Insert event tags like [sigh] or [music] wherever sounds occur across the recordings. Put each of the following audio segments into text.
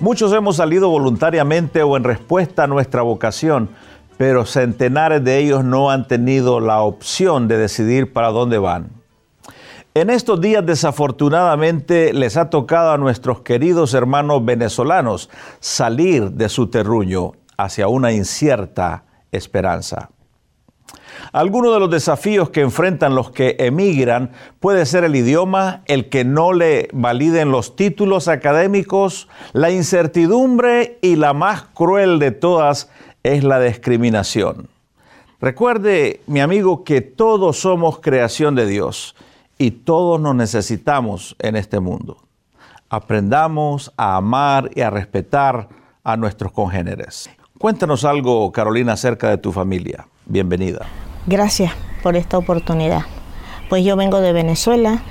Muchos hemos salido voluntariamente o en respuesta a nuestra vocación, pero centenares de ellos no han tenido la opción de decidir para dónde van. En estos días desafortunadamente les ha tocado a nuestros queridos hermanos venezolanos salir de su terruño hacia una incierta esperanza. Algunos de los desafíos que enfrentan los que emigran puede ser el idioma, el que no le validen los títulos académicos, la incertidumbre y la más cruel de todas es la discriminación. Recuerde, mi amigo, que todos somos creación de Dios y todos nos necesitamos en este mundo. Aprendamos a amar y a respetar a nuestros congéneres. Cuéntanos algo, Carolina, acerca de tu familia. Bienvenida. Gracias por esta oportunidad. Pues yo vengo de Venezuela,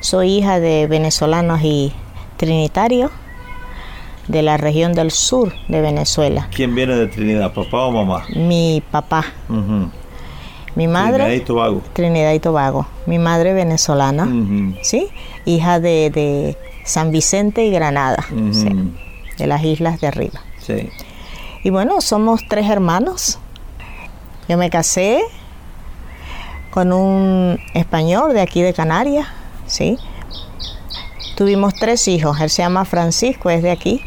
soy hija de venezolanos y trinitarios de la región del sur de Venezuela. ¿Quién viene de Trinidad, papá o mamá? Mi papá. Mi madre. Trinidad y Tobago. Trinidad y Tobago. Mi madre venezolana. ¿sí? Hija de, de San Vicente y Granada, sí, de las islas de arriba. Sí. Y bueno, somos tres hermanos. Yo me casé con un español de aquí de Canarias, ¿sí? Tuvimos tres hijos. Él se llama Francisco, es de aquí,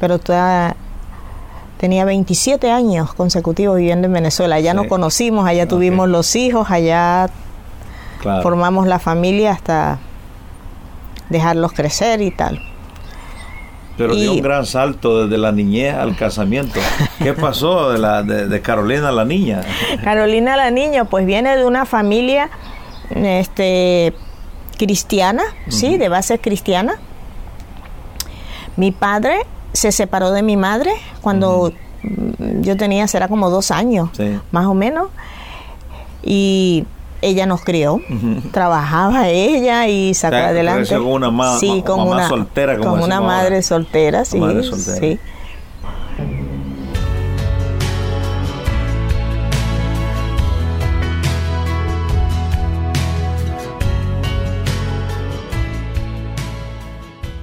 pero toda- tenía 27 años consecutivos viviendo en Venezuela. Allá Sí. nos conocimos, allá tuvimos los hijos, allá Claro. formamos la familia hasta dejarlos crecer y tal. Pero dio un gran salto desde la niñez al casamiento. ¿Qué [laughs] pasó de, la, de, de Carolina la niña? Carolina la niña, pues viene de una familia este, cristiana, sí, de base cristiana. Mi padre se separó de mi madre cuando yo tenía, será como dos años, Sí. más o menos. Y ella nos crió, trabajaba ella y sacó O sea, adelante. con una ma- sí, con mamá una, soltera, como con una madre ahora. soltera, sí, madre soltera. sí.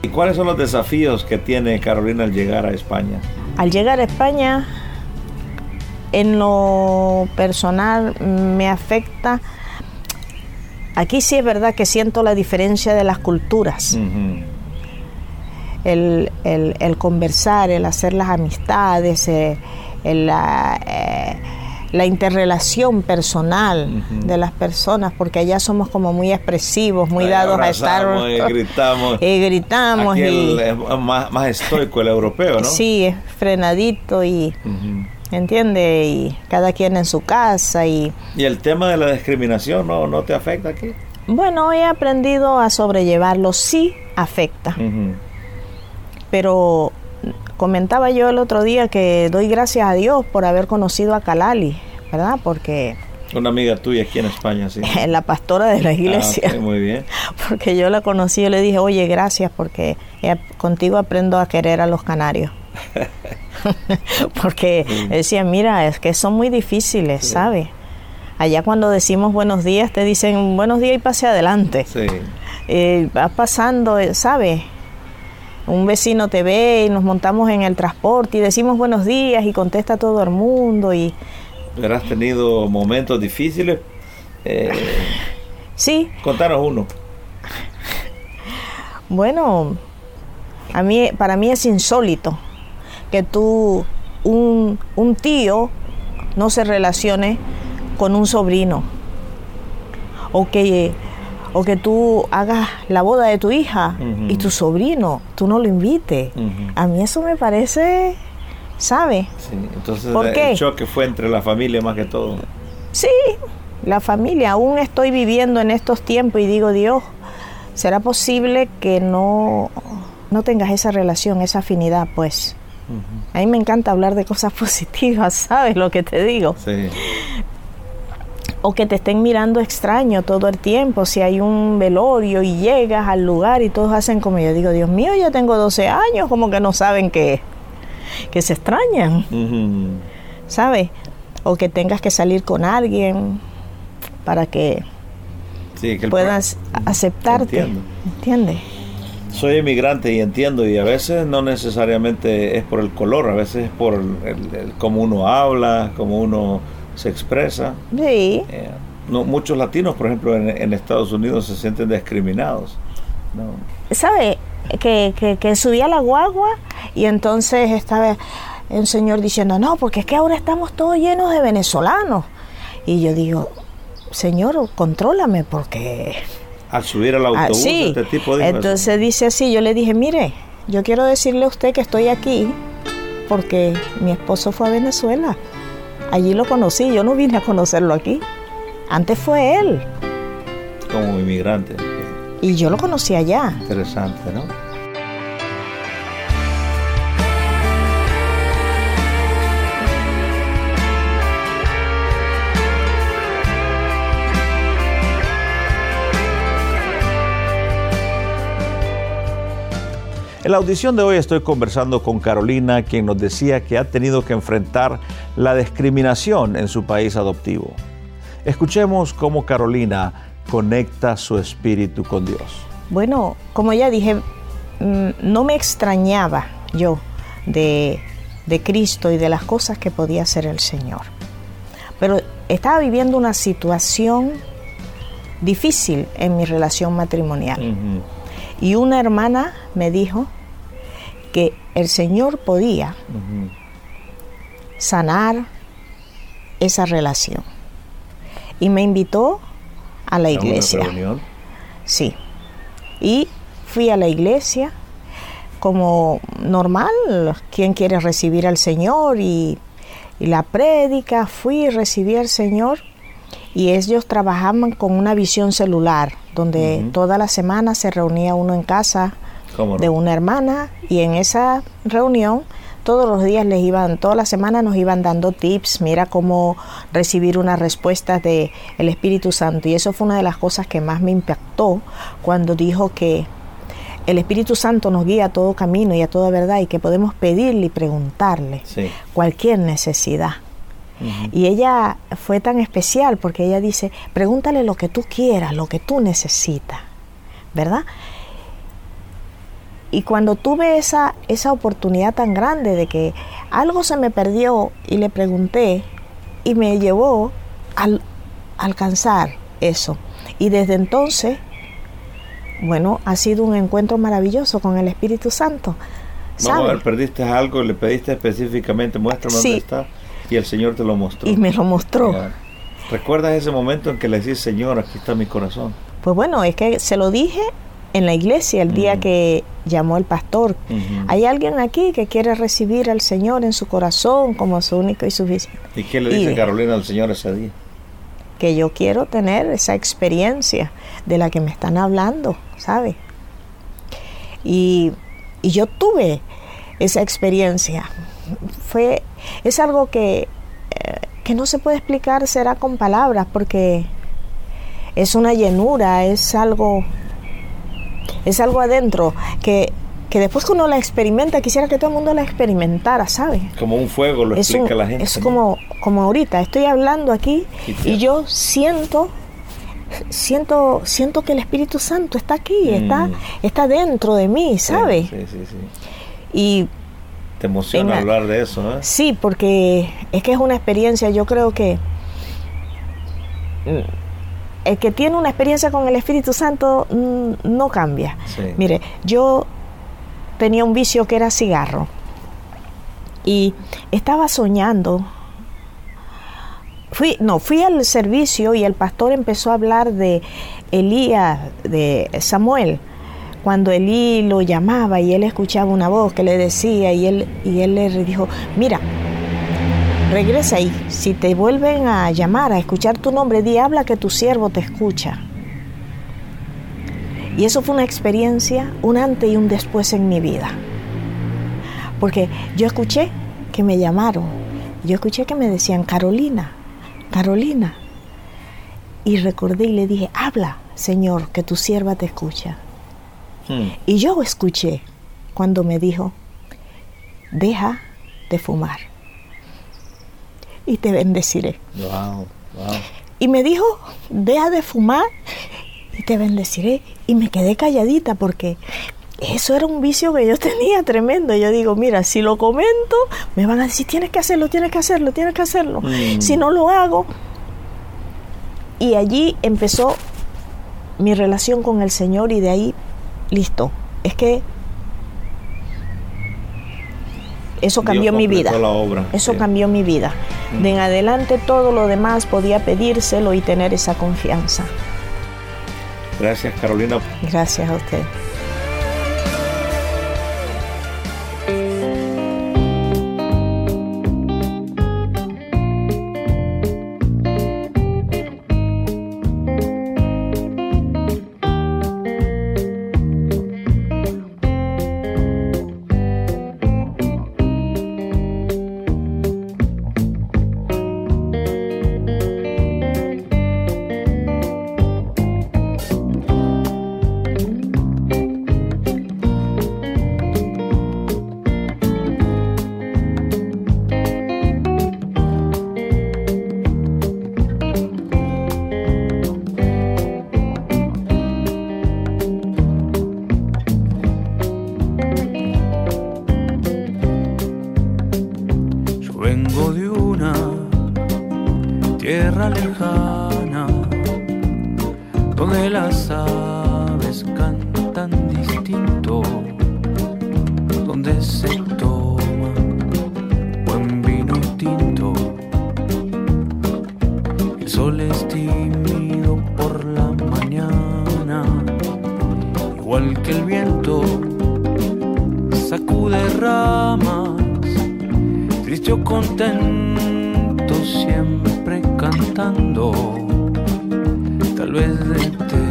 ¿Y cuáles son los desafíos que tiene Carolina al llegar a España? Al llegar a España, en lo personal me afecta. Aquí sí es verdad que siento la diferencia de las culturas. El, el- el conversar, el hacer las amistades, eh, el, la, eh, la interrelación personal de las personas, porque allá somos como muy expresivos, muy Ahí dados a estar. y gritamos. [laughs] y gritamos Aquí y- el- más, más estoico el europeo, ¿no? Sí, es frenadito y. Ujú. ¿Entiende? Y cada quien en su casa y ¿Y el tema de la discriminación no, no te afecta aquí? bueno, he aprendido a sobrellevarlo, sí afecta, pero comentaba yo el otro día que doy gracias a Dios por haber conocido a Kalali, ¿verdad? Porque Una amiga tuya aquí en España, sí. [laughs] la pastora de la iglesia, Ah, ok, muy bien. [laughs] porque yo la conocí y le dije, oye, gracias porque he- contigo aprendo a querer a los canarios. [laughs] porque decía, mira, es que son muy difíciles, ¿sabes? Allá cuando decimos buenos días, te dicen buenos días y pase adelante. Sí. Eh, va pasando, eh, ¿sabes? Un vecino te ve y nos montamos en el transporte y decimos buenos días y contesta todo el mundo y has tenido momentos difíciles. Eh, sí, contanos uno. bueno, a mí, para mí es insólito que tú, un, un tío, no se relacione con un sobrino. O que, o que tú hagas la boda de tu hija y tu sobrino, tú no lo invites. A mí eso me parece, ¿sabes? Sí, entonces ¿Por el qué? choque fue entre la familia más que todo. Sí, la familia. Aún estoy viviendo en estos tiempos y digo, Dios, ¿será posible que no, no tengas esa relación, esa afinidad? Pues a mí me encanta hablar de cosas [laughs] positivas, ¿sabes lo que te digo? Sí. O que te estén mirando extraño todo el tiempo. Si hay un velorio y llegas al lugar y todos hacen como yo digo, Dios mío, ya tengo 12 años, como que no saben que, que se extrañan. ¿sabes? O que tengas que salir con alguien para que Sí, que el puedas aceptarte. Entiendo. ¿Entiendes? Soy inmigrante y entiendo, y a veces no necesariamente es por el color, a veces es por el, el- el cómo uno habla, cómo uno se expresa. Sí, Eh, no, muchos latinos, por ejemplo, en, en Estados Unidos se sienten discriminados. ¿no? ¿Sabe? Que, que, que subía la guagua y entonces estaba un señor diciendo, no, porque es que ahora estamos todos llenos de venezolanos. Y yo digo, señor, contrólame porque... Al subir al Ah, autobús, sí, este tipo de entonces dice así, yo le dije, mire, yo quiero decirle a usted que estoy aquí porque mi esposo fue a Venezuela. Allí lo conocí, yo no vine a conocerlo aquí. Antes fue él como inmigrante. y yo lo conocí allá. Interesante, ¿no? En la audición de hoy estoy conversando con Carolina, quien nos decía que ha tenido que enfrentar la discriminación en su país adoptivo. Escuchemos cómo Carolina conecta su espíritu con Dios. Bueno, como ya dije, mm, no me extrañaba yo de, de Cristo y de las cosas que podía hacer el Señor. Pero estaba viviendo una situación difícil en mi relación matrimonial. Y una hermana me dijo que el Señor podía sanar esa relación. Y me invitó a la ¿A una iglesia. reunión? Sí. Y fui a la iglesia como normal, quien quiere recibir al Señor y, y la prédica, fui y recibí al Señor y ellos trabajaban con una visión celular, donde toda la semana se reunía uno en casa ¿Cómo no? de una hermana y en esa reunión todos los días les iban, toda la semana nos iban dando tips, mira cómo recibir unas respuestas de el Espíritu Santo y eso fue una de las cosas que más me impactó cuando dijo que el Espíritu Santo nos guía a todo camino y a toda verdad y que podemos pedirle y preguntarle Sí. cualquier necesidad. Y ella fue tan especial porque ella dice, pregúntale lo que tú quieras, lo que tú necesitas, ¿verdad? Y cuando tuve esa, esa oportunidad tan grande de que algo se me perdió y le pregunté y me llevó al alcanzar eso. Y desde entonces, bueno, ha sido un encuentro maravilloso con el Espíritu Santo. Vamos a ¿sabe? ver, perdiste algo, le pediste específicamente, muéstrame Sí. dónde está, y el Señor te lo mostró. Y me lo mostró. Ya. ¿Recuerdas ese momento en que le decís, Señor, aquí está mi corazón? Pues bueno, es que se lo dije en la iglesia el día Mm. que llamó el pastor. Hay alguien aquí que quiere recibir al Señor en su corazón como su único y suficiente. ¿Y qué le dice Y- Carolina al Señor ese día? Que yo quiero tener esa experiencia de la que me están hablando, ¿sabe? Y, y yo tuve esa experiencia. Fue, es algo que, eh, que no se puede explicar, será con palabras, porque es una llenura, es algo, es algo adentro que, que después que uno la experimenta, quisiera que todo el mundo la experimentara, ¿sabe? Como un fuego lo es, explica un- la gente. es ¿no? como, como ahorita, estoy hablando aquí Y yo siento, siento, siento que el Espíritu Santo está aquí, está, Mm. está dentro de mí, Sí, ¿sabe? Sí, sí, sí. Y Te emociona En hablar de eso, ¿no? sí, porque es que es una experiencia, yo creo que mm, el que tiene una experiencia con el Espíritu Santo mm, no cambia. Sí. Mire, yo tenía un vicio que era cigarro y estaba soñando. Fui, no, fui al servicio y el pastor empezó a hablar de Elías, de Samuel, cuando Elí lo llamaba y él escuchaba una voz que le decía y él, y él le dijo, mira, regresa ahí, si te vuelven a llamar, a escuchar tu nombre, di, habla que tu siervo te escucha. Y eso fue una experiencia, un antes y un después en mi vida. Porque yo escuché que me llamaron, yo escuché que me decían, Carolina, Carolina. Y recordé y le dije, habla, Señor, que tu sierva te escucha. Hmm. Y yo escuché cuando me dijo, deja de fumar y te bendeciré. Y me dijo, deja de fumar y te bendeciré. Y me quedé calladita porque eso era un vicio que yo tenía tremendo. Yo digo, mira, si lo comento, me van a decir, tienes que hacerlo, tienes que hacerlo, tienes que hacerlo. Mm. Si no lo hago. Y allí empezó mi relación con el Señor y de ahí, listo. Es que eso cambió mi vida. La obra. Eso cambió mi vida. Mm. De en adelante todo lo demás podía pedírselo y tener esa confianza. Gracias Carolina. Gracias a usted. de ramas, triste o contento, siempre cantando, tal vez de este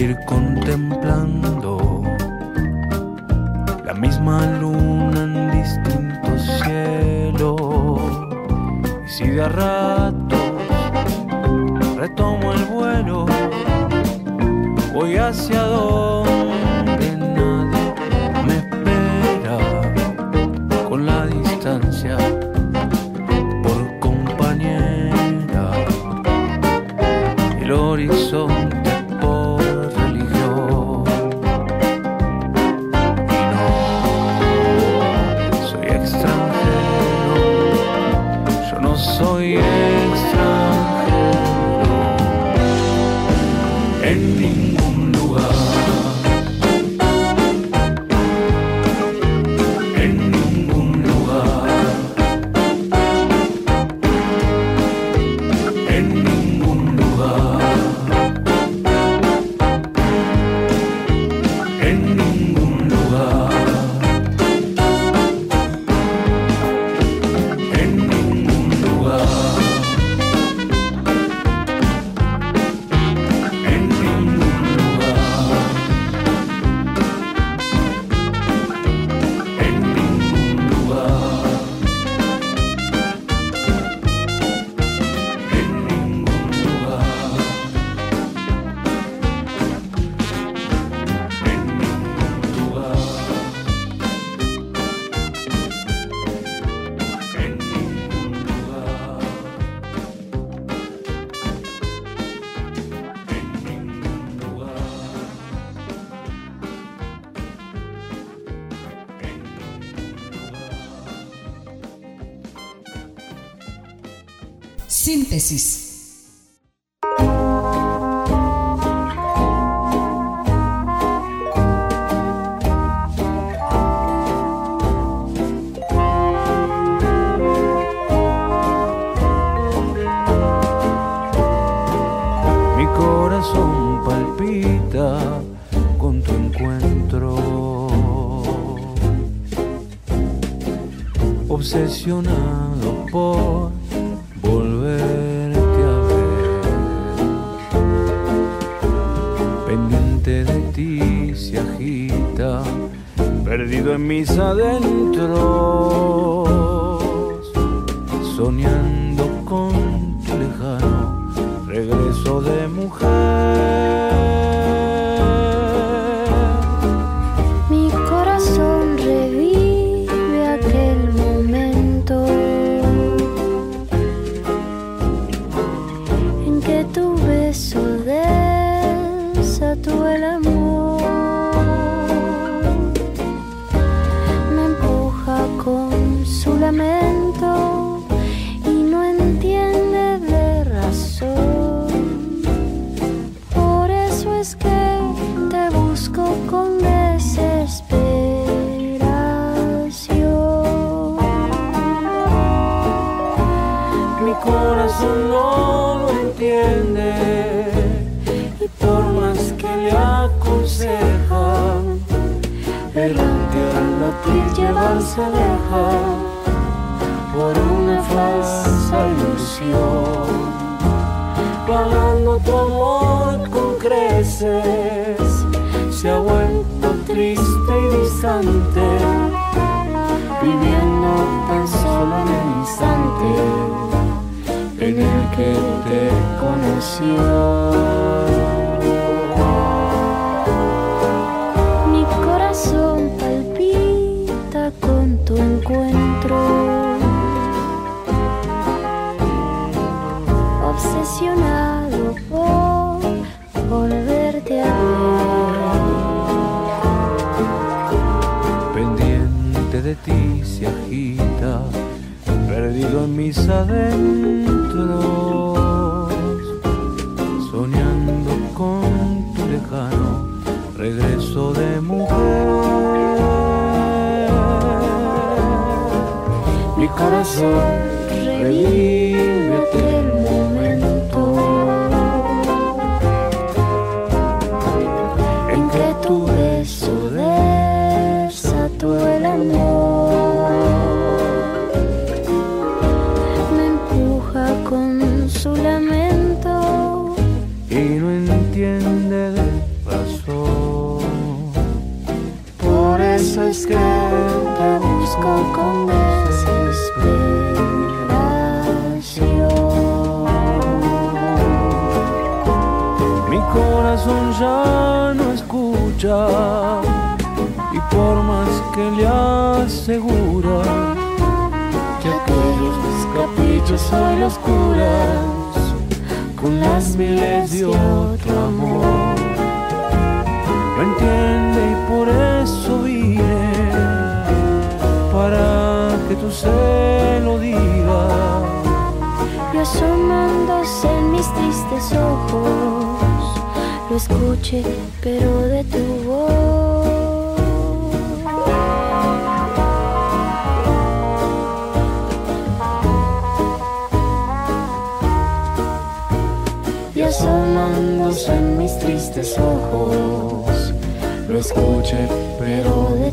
ir contemplando la misma luna en distintos cielos. Y si de a ratos retomo el vuelo, voy hacia donde Génesis. con tu encuentro. Obsesionado por en mis adentros. te conoció. Mi corazón palpita con tu encuentro. Obsesionado por volverte a ver. Pendiente de ti se agita, perdido en mis adentros. regreso de mujer. Mi corazón revive. asomándose en mis tristes ojos, lo escuché, pero de tu voz. Y asomándose en mis tristes ojos, lo escuché, pero de